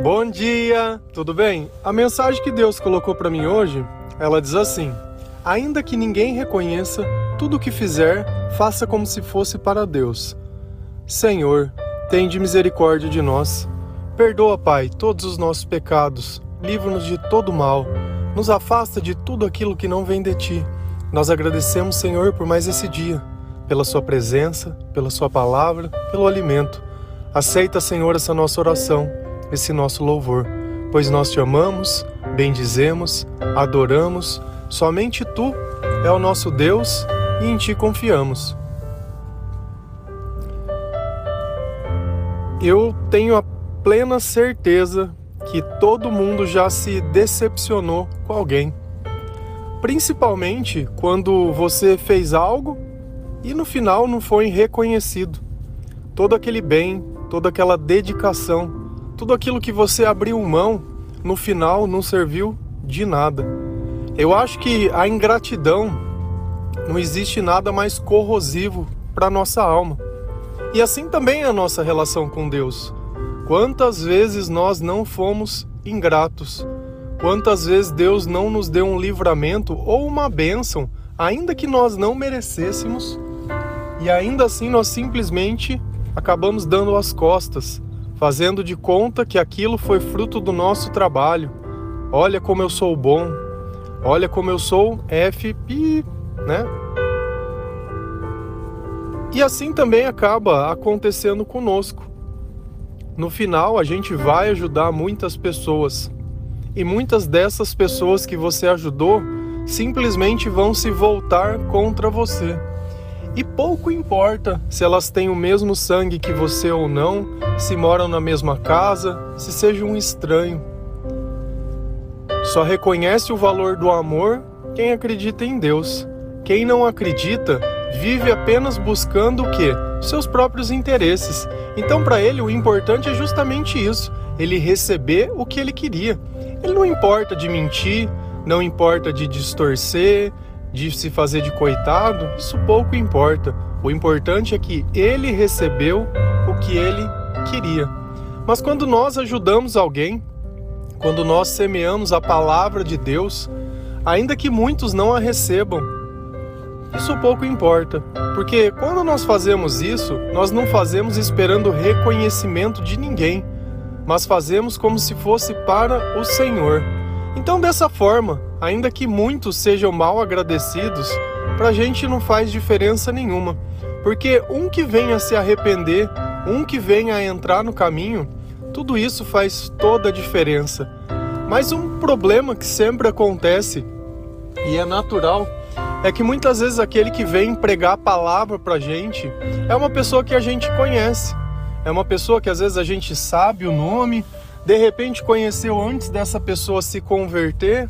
Bom dia, tudo bem? A mensagem que Deus colocou para mim hoje, ela diz assim: Ainda que ninguém reconheça, tudo o que fizer, faça como se fosse para Deus. Senhor, tende misericórdia de nós. Perdoa, Pai, todos os nossos pecados. Livra-nos de todo mal. Nos afasta de tudo aquilo que não vem de ti. Nós agradecemos, Senhor, por mais esse dia, pela Sua presença, pela Sua palavra, pelo alimento. Aceita, Senhor, essa nossa oração, esse nosso louvor, pois nós te amamos, bendizemos, adoramos. Somente Tu é o nosso Deus e em Ti confiamos. Eu tenho a plena certeza que todo mundo já se decepcionou com alguém. Principalmente quando você fez algo e no final não foi reconhecido. Todo aquele bem, toda aquela dedicação, tudo aquilo que você abriu mão, no final não serviu de nada. Eu acho que a ingratidão não existe nada mais corrosivo para nossa alma. E assim também é a nossa relação com Deus. Quantas vezes nós não fomos ingratos? Quantas vezes Deus não nos deu um livramento ou uma bênção, ainda que nós não merecêssemos, e ainda assim nós simplesmente acabamos dando as costas, fazendo de conta que aquilo foi fruto do nosso trabalho. Olha como eu sou bom, olha como eu sou F, né? E assim também acaba acontecendo conosco. No final, a gente vai ajudar muitas pessoas. E muitas dessas pessoas que você ajudou simplesmente vão se voltar contra você. E pouco importa se elas têm o mesmo sangue que você ou não, se moram na mesma casa, se seja um estranho. Só reconhece o valor do amor quem acredita em Deus. Quem não acredita vive apenas buscando o que? Seus próprios interesses. Então, para ele, o importante é justamente isso: ele receber o que ele queria. Ele não importa de mentir, não importa de distorcer, de se fazer de coitado, isso pouco importa. O importante é que ele recebeu o que ele queria. Mas quando nós ajudamos alguém, quando nós semeamos a palavra de Deus, ainda que muitos não a recebam, isso pouco importa, porque quando nós fazemos isso, nós não fazemos esperando reconhecimento de ninguém, mas fazemos como se fosse para o Senhor. Então, dessa forma, ainda que muitos sejam mal agradecidos, para a gente não faz diferença nenhuma, porque um que venha se arrepender, um que venha a entrar no caminho, tudo isso faz toda a diferença. Mas um problema que sempre acontece, e é natural, é que muitas vezes aquele que vem pregar a palavra pra gente é uma pessoa que a gente conhece. É uma pessoa que às vezes a gente sabe o nome, de repente conheceu antes dessa pessoa se converter,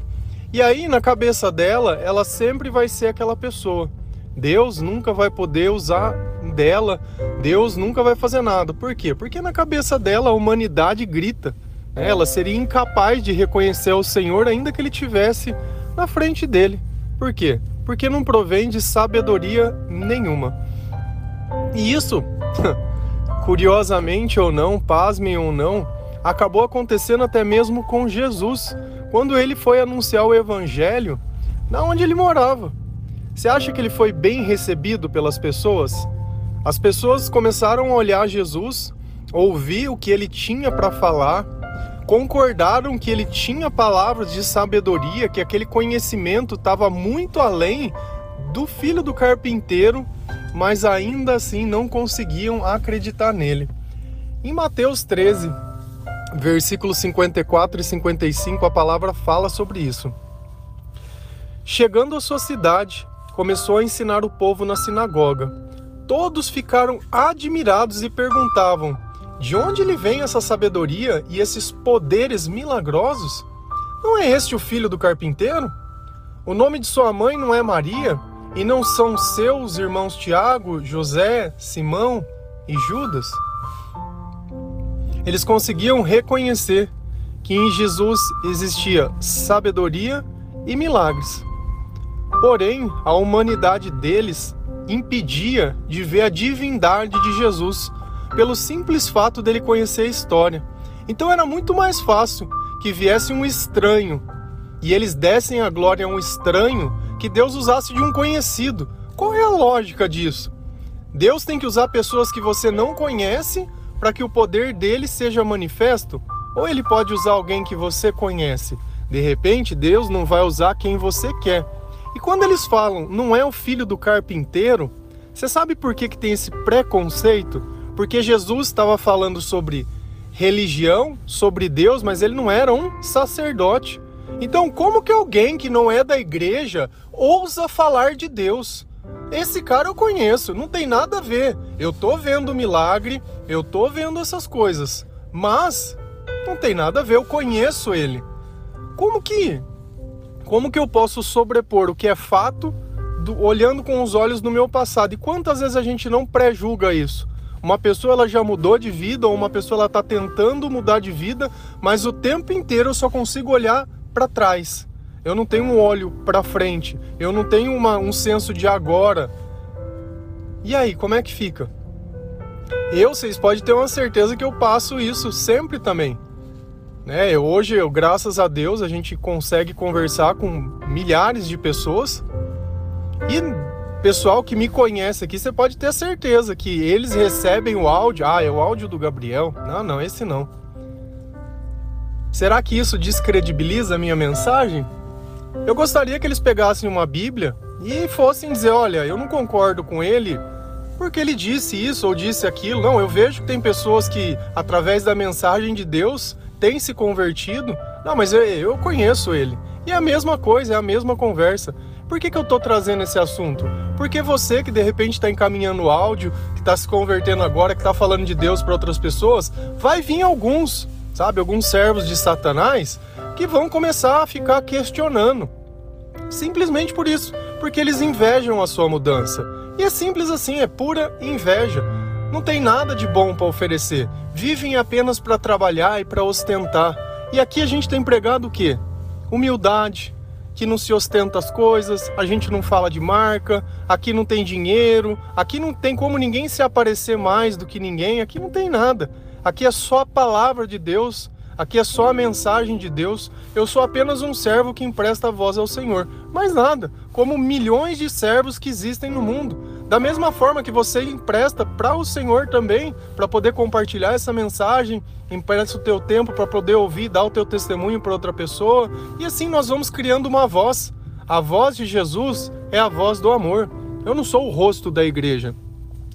e aí na cabeça dela, ela sempre vai ser aquela pessoa. Deus nunca vai poder usar dela, Deus nunca vai fazer nada. Por quê? Porque na cabeça dela a humanidade grita. Né? Ela seria incapaz de reconhecer o Senhor ainda que ele tivesse na frente dele. Por quê? porque não provém de sabedoria nenhuma. E isso, curiosamente ou não, pasmem ou não, acabou acontecendo até mesmo com Jesus, quando ele foi anunciar o evangelho na onde ele morava. Você acha que ele foi bem recebido pelas pessoas? As pessoas começaram a olhar Jesus, ouvir o que ele tinha para falar, concordaram que ele tinha palavras de sabedoria, que aquele conhecimento estava muito além do filho do carpinteiro, mas ainda assim não conseguiam acreditar nele. Em Mateus 13, versículos 54 e 55, a palavra fala sobre isso. Chegando à sua cidade, começou a ensinar o povo na sinagoga. Todos ficaram admirados e perguntavam: de onde lhe vem essa sabedoria e esses poderes milagrosos? Não é este o filho do carpinteiro? O nome de sua mãe não é Maria? E não são seus irmãos Tiago, José, Simão e Judas? Eles conseguiam reconhecer que em Jesus existia sabedoria e milagres. Porém, a humanidade deles impedia de ver a divindade de Jesus pelo simples fato dele conhecer a história. Então era muito mais fácil que viesse um estranho e eles dessem a glória a um estranho que Deus usasse de um conhecido. Qual é a lógica disso? Deus tem que usar pessoas que você não conhece para que o poder dele seja manifesto? Ou ele pode usar alguém que você conhece? De repente, Deus não vai usar quem você quer. E quando eles falam, não é o filho do carpinteiro, você sabe por que, que tem esse preconceito? Porque Jesus estava falando sobre religião, sobre Deus, mas ele não era um sacerdote. Então, como que alguém que não é da igreja ousa falar de Deus? Esse cara eu conheço, não tem nada a ver. Eu tô vendo milagre, eu tô vendo essas coisas, mas não tem nada a ver, eu conheço ele. Como que como que eu posso sobrepor o que é fato do, olhando com os olhos do meu passado? E quantas vezes a gente não pré-julga isso? Uma pessoa ela já mudou de vida ou uma pessoa ela está tentando mudar de vida, mas o tempo inteiro eu só consigo olhar para trás. Eu não tenho um olho para frente. Eu não tenho uma, um senso de agora. E aí, como é que fica? Eu, vocês podem ter uma certeza que eu passo isso sempre também. Né? Hoje, eu, graças a Deus, a gente consegue conversar com milhares de pessoas. E pessoal que me conhece aqui, você pode ter certeza que eles recebem o áudio. Ah, é o áudio do Gabriel? Não, não, esse não. Será que isso descredibiliza a minha mensagem? Eu gostaria que eles pegassem uma Bíblia e fossem dizer: olha, eu não concordo com ele porque ele disse isso ou disse aquilo. Não, eu vejo que tem pessoas que, através da mensagem de Deus, têm se convertido. Não, mas eu, eu conheço ele. E é a mesma coisa, é a mesma conversa. Por que, que eu estou trazendo esse assunto? Porque você que de repente está encaminhando áudio, que está se convertendo agora, que está falando de Deus para outras pessoas, vai vir alguns sabe? Alguns servos de Satanás que vão começar a ficar questionando. Simplesmente por isso, porque eles invejam a sua mudança. E é simples assim, é pura inveja. Não tem nada de bom para oferecer. Vivem apenas para trabalhar e para ostentar. E aqui a gente tem pregado o quê? Humildade, que não se ostenta as coisas, a gente não fala de marca, aqui não tem dinheiro, aqui não tem como ninguém se aparecer mais do que ninguém, aqui não tem nada. Aqui é só a palavra de Deus, aqui é só a mensagem de Deus. Eu sou apenas um servo que empresta a voz ao Senhor. Mais nada, como milhões de servos que existem no mundo. Da mesma forma que você empresta para o Senhor também, para poder compartilhar essa mensagem, empresta o teu tempo para poder ouvir, dar o teu testemunho para outra pessoa, e assim nós vamos criando uma voz. A voz de Jesus é a voz do amor. Eu não sou o rosto da igreja.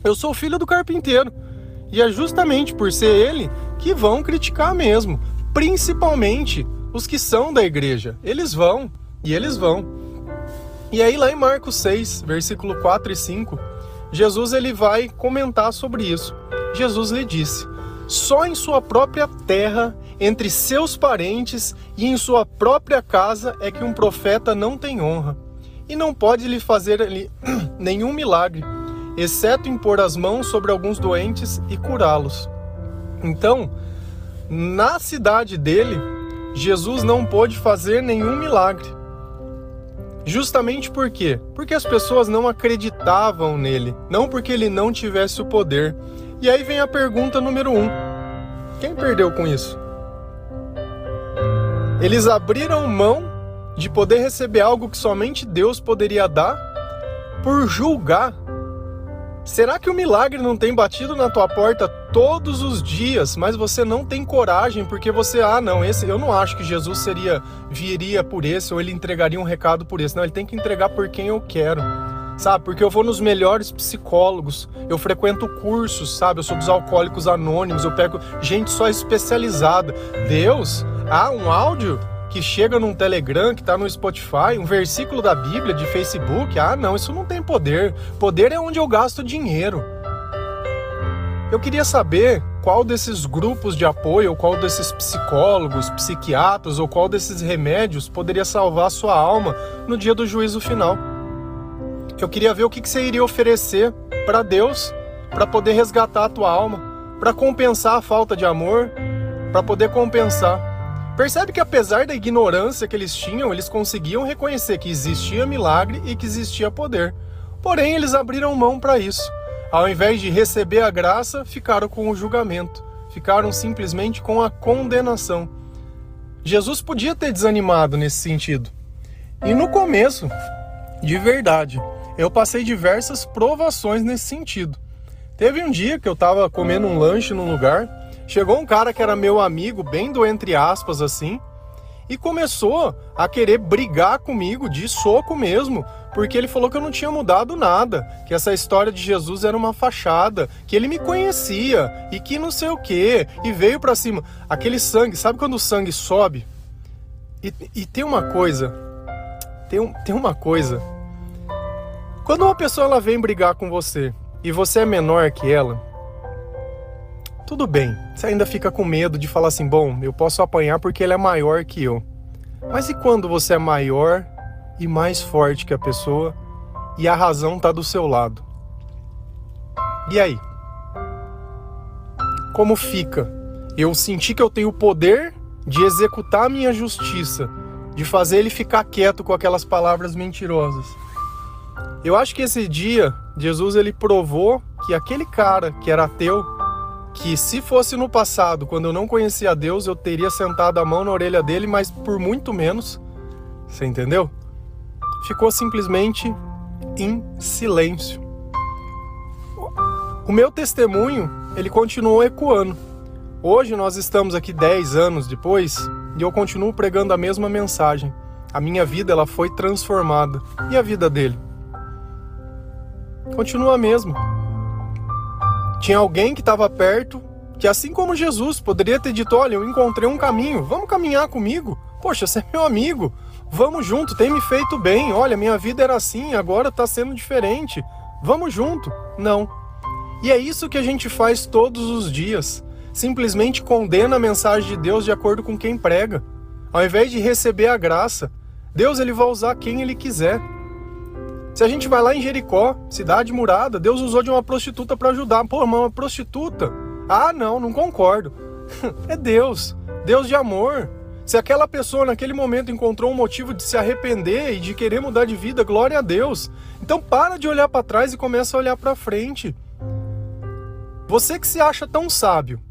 Eu sou filho do carpinteiro. E é justamente por ser ele que vão criticar mesmo, principalmente os que são da igreja. Eles vão, e eles vão. E aí lá em Marcos 6, versículo 4 e 5, Jesus ele vai comentar sobre isso. Jesus lhe disse: Só em sua própria terra, entre seus parentes e em sua própria casa é que um profeta não tem honra, e não pode lhe fazer nenhum milagre exceto impor as mãos sobre alguns doentes e curá-los. Então, na cidade dele, Jesus não pôde fazer nenhum milagre. Justamente por quê? Porque as pessoas não acreditavam nele, não porque ele não tivesse o poder. E aí vem a pergunta número um: quem perdeu com isso? Eles abriram mão de poder receber algo que somente Deus poderia dar por julgar Será que o milagre não tem batido na tua porta todos os dias, mas você não tem coragem porque você, ah, não, esse eu não acho que Jesus seria viria por esse ou ele entregaria um recado por esse. Não, ele tem que entregar por quem eu quero. Sabe? Porque eu vou nos melhores psicólogos, eu frequento cursos, sabe? Eu sou dos alcoólicos anônimos, eu pego gente só especializada. Deus, ah, um áudio que chega num Telegram, que está no Spotify, um versículo da Bíblia, de Facebook. Ah, não, isso não tem poder. Poder é onde eu gasto dinheiro. Eu queria saber qual desses grupos de apoio, ou qual desses psicólogos, psiquiatras, ou qual desses remédios poderia salvar sua alma no dia do juízo final. Eu queria ver o que você iria oferecer para Deus para poder resgatar a tua alma, para compensar a falta de amor, para poder compensar Percebe que apesar da ignorância que eles tinham, eles conseguiam reconhecer que existia milagre e que existia poder. Porém, eles abriram mão para isso. Ao invés de receber a graça, ficaram com o julgamento, ficaram simplesmente com a condenação. Jesus podia ter desanimado nesse sentido. E no começo, de verdade, eu passei diversas provações nesse sentido. Teve um dia que eu estava comendo um lanche num lugar, chegou um cara que era meu amigo, bem do entre aspas assim, e começou a querer brigar comigo de soco mesmo, porque ele falou que eu não tinha mudado nada, que essa história de Jesus era uma fachada, que ele me conhecia e que não sei o que, e veio para cima. Aquele sangue, sabe quando o sangue sobe? E, e tem uma coisa, tem, tem uma coisa. Quando uma pessoa ela vem brigar com você e você é menor que ela, tudo bem, você ainda fica com medo de falar assim: bom, eu posso apanhar porque ele é maior que eu. Mas e quando você é maior e mais forte que a pessoa e a razão está do seu lado? E aí? Como fica? Eu senti que eu tenho o poder de executar a minha justiça, de fazer ele ficar quieto com aquelas palavras mentirosas. Eu acho que esse dia Jesus ele provou que aquele cara que era ateu que se fosse no passado, quando eu não conhecia Deus, eu teria sentado a mão na orelha dele, mas por muito menos. Você entendeu? Ficou simplesmente em silêncio. O meu testemunho, ele continuou ecoando. Hoje nós estamos aqui 10 anos depois e eu continuo pregando a mesma mensagem. A minha vida ela foi transformada. E a vida dele? Continua a mesma. Tinha alguém que estava perto, que assim como Jesus poderia ter dito: Olha, eu encontrei um caminho, vamos caminhar comigo. Poxa, você é meu amigo, vamos junto, tem me feito bem. Olha, minha vida era assim, agora está sendo diferente. Vamos junto. Não. E é isso que a gente faz todos os dias. Simplesmente condena a mensagem de Deus de acordo com quem prega. Ao invés de receber a graça, Deus ele vai usar quem ele quiser. Se a gente vai lá em Jericó, cidade murada, Deus usou de uma prostituta para ajudar. Pô, mas uma prostituta? Ah, não, não concordo. é Deus, Deus de amor. Se aquela pessoa naquele momento encontrou um motivo de se arrepender e de querer mudar de vida, glória a Deus. Então para de olhar para trás e começa a olhar para frente. Você que se acha tão sábio,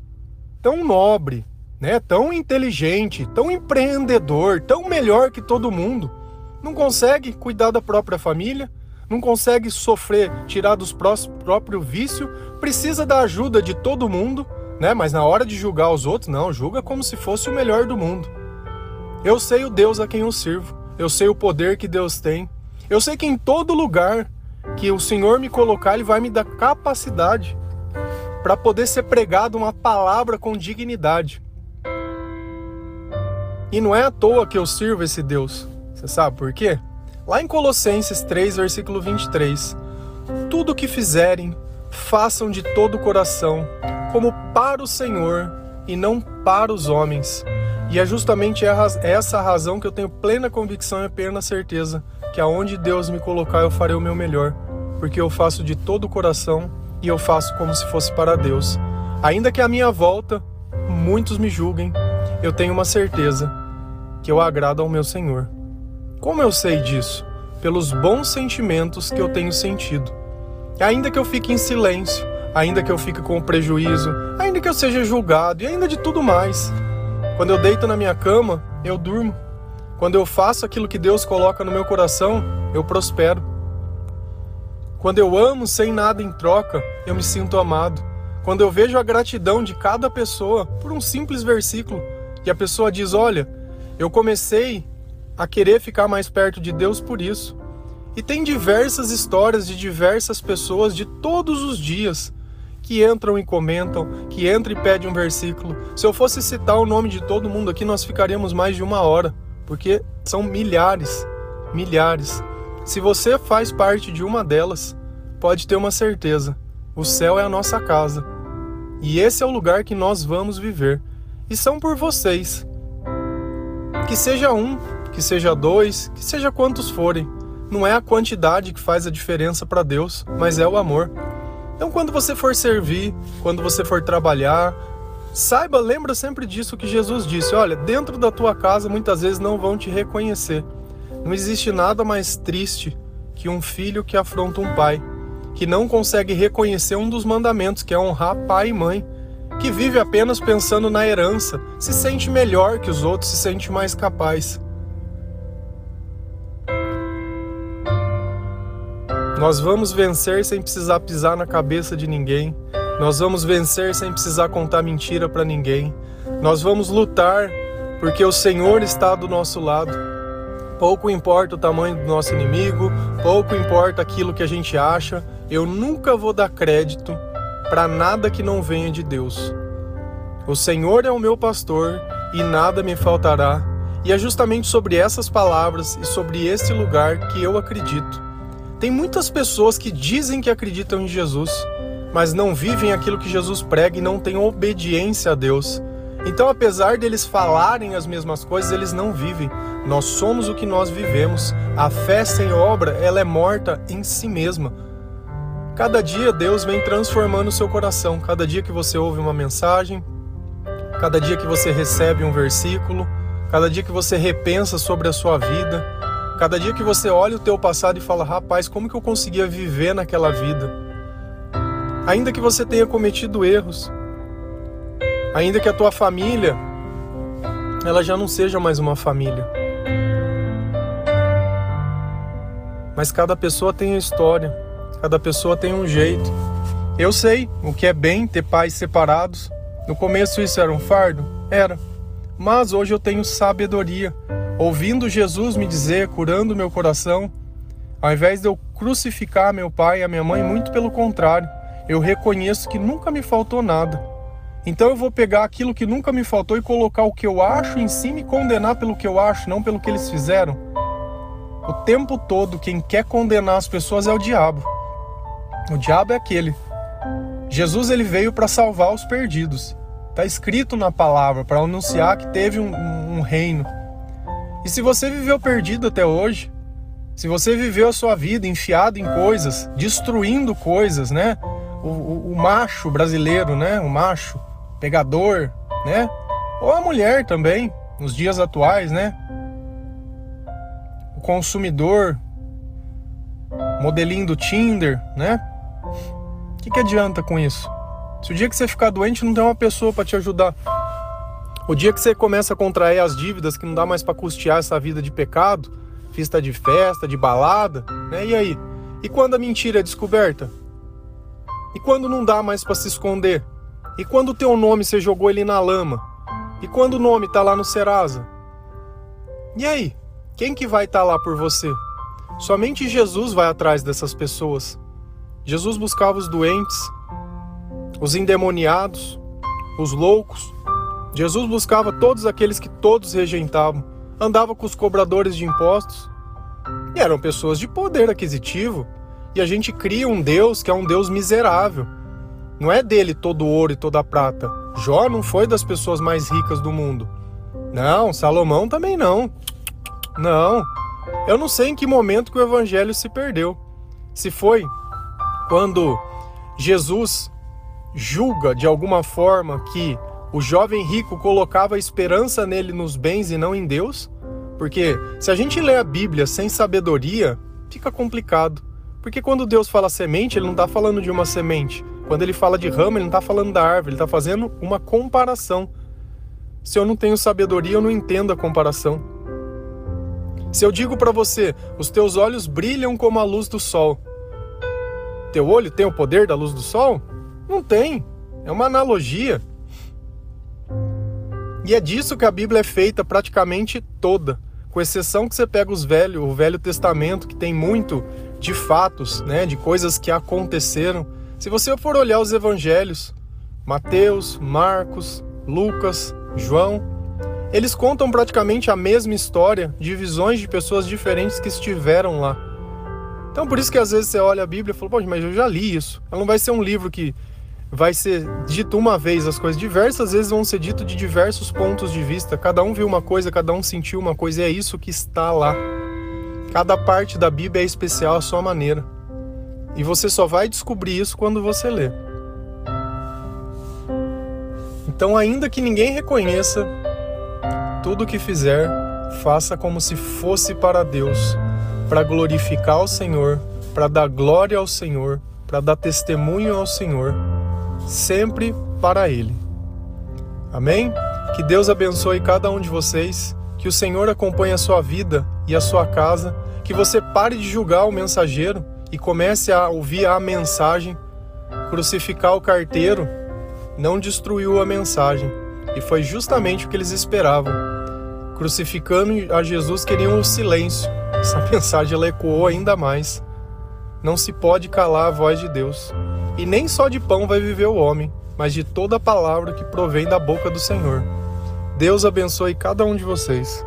tão nobre, né, tão inteligente, tão empreendedor, tão melhor que todo mundo, não consegue cuidar da própria família, não consegue sofrer, tirar dos próprio vício, precisa da ajuda de todo mundo, né? Mas na hora de julgar os outros, não, julga como se fosse o melhor do mundo. Eu sei o Deus a quem eu sirvo, eu sei o poder que Deus tem, eu sei que em todo lugar que o Senhor me colocar, Ele vai me dar capacidade para poder ser pregado uma palavra com dignidade. E não é à toa que eu sirvo esse Deus. Você sabe por quê? Lá em Colossenses 3, versículo 23, tudo o que fizerem, façam de todo o coração, como para o Senhor e não para os homens. E é justamente essa a razão que eu tenho plena convicção e plena certeza que aonde Deus me colocar eu farei o meu melhor, porque eu faço de todo o coração e eu faço como se fosse para Deus. Ainda que à minha volta muitos me julguem, eu tenho uma certeza que eu agrado ao meu Senhor. Como eu sei disso? Pelos bons sentimentos que eu tenho sentido. Ainda que eu fique em silêncio, ainda que eu fique com prejuízo, ainda que eu seja julgado e ainda de tudo mais. Quando eu deito na minha cama, eu durmo. Quando eu faço aquilo que Deus coloca no meu coração, eu prospero. Quando eu amo sem nada em troca, eu me sinto amado. Quando eu vejo a gratidão de cada pessoa por um simples versículo, e a pessoa diz: Olha, eu comecei a querer ficar mais perto de Deus por isso. E tem diversas histórias de diversas pessoas de todos os dias que entram e comentam, que entram e pedem um versículo. Se eu fosse citar o nome de todo mundo aqui, nós ficaríamos mais de uma hora, porque são milhares, milhares. Se você faz parte de uma delas, pode ter uma certeza: o céu é a nossa casa. E esse é o lugar que nós vamos viver. E são por vocês. Que seja um, que seja dois, que seja quantos forem. Não é a quantidade que faz a diferença para Deus, mas é o amor. Então, quando você for servir, quando você for trabalhar, saiba, lembra sempre disso que Jesus disse: olha, dentro da tua casa muitas vezes não vão te reconhecer. Não existe nada mais triste que um filho que afronta um pai, que não consegue reconhecer um dos mandamentos, que é honrar pai e mãe. que vive apenas pensando na herança, se sente melhor que os outros, se sente mais capaz. Nós vamos vencer sem precisar pisar na cabeça de ninguém. Nós vamos vencer sem precisar contar mentira para ninguém. Nós vamos lutar porque o Senhor está do nosso lado. Pouco importa o tamanho do nosso inimigo, pouco importa aquilo que a gente acha, eu nunca vou dar crédito para nada que não venha de Deus. O Senhor é o meu pastor e nada me faltará. E é justamente sobre essas palavras e sobre esse lugar que eu acredito. Tem muitas pessoas que dizem que acreditam em Jesus, mas não vivem aquilo que Jesus prega e não têm obediência a Deus. Então, apesar deles falarem as mesmas coisas, eles não vivem. Nós somos o que nós vivemos. A fé sem obra, ela é morta em si mesma. Cada dia Deus vem transformando o seu coração. Cada dia que você ouve uma mensagem, cada dia que você recebe um versículo, cada dia que você repensa sobre a sua vida, cada dia que você olha o teu passado e fala: "Rapaz, como que eu conseguia viver naquela vida?" Ainda que você tenha cometido erros, ainda que a tua família ela já não seja mais uma família. Mas cada pessoa tem a história. Cada pessoa tem um jeito. Eu sei o que é bem ter pais separados. No começo isso era um fardo? Era. Mas hoje eu tenho sabedoria. Ouvindo Jesus me dizer, curando meu coração, ao invés de eu crucificar meu pai e a minha mãe, muito pelo contrário, eu reconheço que nunca me faltou nada. Então eu vou pegar aquilo que nunca me faltou e colocar o que eu acho em cima e condenar pelo que eu acho, não pelo que eles fizeram. O tempo todo, quem quer condenar as pessoas é o diabo. O diabo é aquele. Jesus ele veio para salvar os perdidos. Está escrito na palavra para anunciar que teve um, um, reino. E se você viveu perdido até hoje, se você viveu a sua vida enfiado em coisas, destruindo coisas, né? O, o, o macho brasileiro, né? O macho pegador, né? Ou a mulher também, nos dias atuais, né? O consumidor, modelinho do Tinder, né? O que, que adianta com isso? Se o dia que você ficar doente não tem uma pessoa para te ajudar. O dia que você começa a contrair as dívidas que não dá mais para custear essa vida de pecado, festa de festa, de balada, né? E aí? E quando a mentira é descoberta? E quando não dá mais para se esconder? E quando o teu nome você jogou ele na lama? E quando o nome tá lá no Serasa? E aí? Quem que vai estar tá lá por você? Somente Jesus vai atrás dessas pessoas. Jesus buscava os doentes, os endemoniados, os loucos. Jesus buscava todos aqueles que todos rejeitavam. Andava com os cobradores de impostos. E eram pessoas de poder aquisitivo. E a gente cria um Deus que é um Deus miserável. Não é dele todo ouro e toda prata. Jó não foi das pessoas mais ricas do mundo. Não, Salomão também não. Não. Eu não sei em que momento que o evangelho se perdeu. Se foi quando Jesus julga de alguma forma que o jovem rico colocava esperança nele nos bens e não em Deus? Porque se a gente lê a Bíblia sem sabedoria, fica complicado. Porque quando Deus fala semente, ele não está falando de uma semente. Quando ele fala de rama, ele não está falando da árvore, ele está fazendo uma comparação. Se eu não tenho sabedoria, eu não entendo a comparação. Se eu digo para você, os teus olhos brilham como a luz do sol, teu olho tem o poder da luz do sol? Não tem. É uma analogia. E é disso que a Bíblia é feita praticamente toda, com exceção que você pega os velhos, o Velho Testamento, que tem muito de fatos, né, de coisas que aconteceram. Se você for olhar os evangelhos, Mateus, Marcos, Lucas, João, eles contam praticamente a mesma história de visões de pessoas diferentes que estiveram lá. Então por isso que às vezes você olha a Bíblia e fala, pô, mas eu já li isso. Ela não vai ser um livro que vai ser dito uma vez as coisas, diversas vezes vão ser dito de diversos pontos de vista. Cada um viu uma coisa, cada um sentiu uma coisa, e é isso que está lá. Cada parte da Bíblia é especial à sua maneira. E você só vai descobrir isso quando você lê. Então, ainda que ninguém reconheça tudo o que fizer, faça como se fosse para Deus para glorificar o Senhor, para dar glória ao Senhor, para dar testemunho ao Senhor, sempre para Ele. Amém? Que Deus abençoe cada um de vocês, que o Senhor acompanhe a sua vida e a sua casa, que você pare de julgar o mensageiro e comece a ouvir a mensagem. Crucificar o carteiro não destruiu a mensagem, e foi justamente o que eles esperavam. Crucificando a Jesus queriam o silêncio. Essa mensagem ela ecoou ainda mais. Não se pode calar a voz de Deus. E nem só de pão vai viver o homem, mas de toda palavra que provém da boca do Senhor. Deus abençoe cada um de vocês.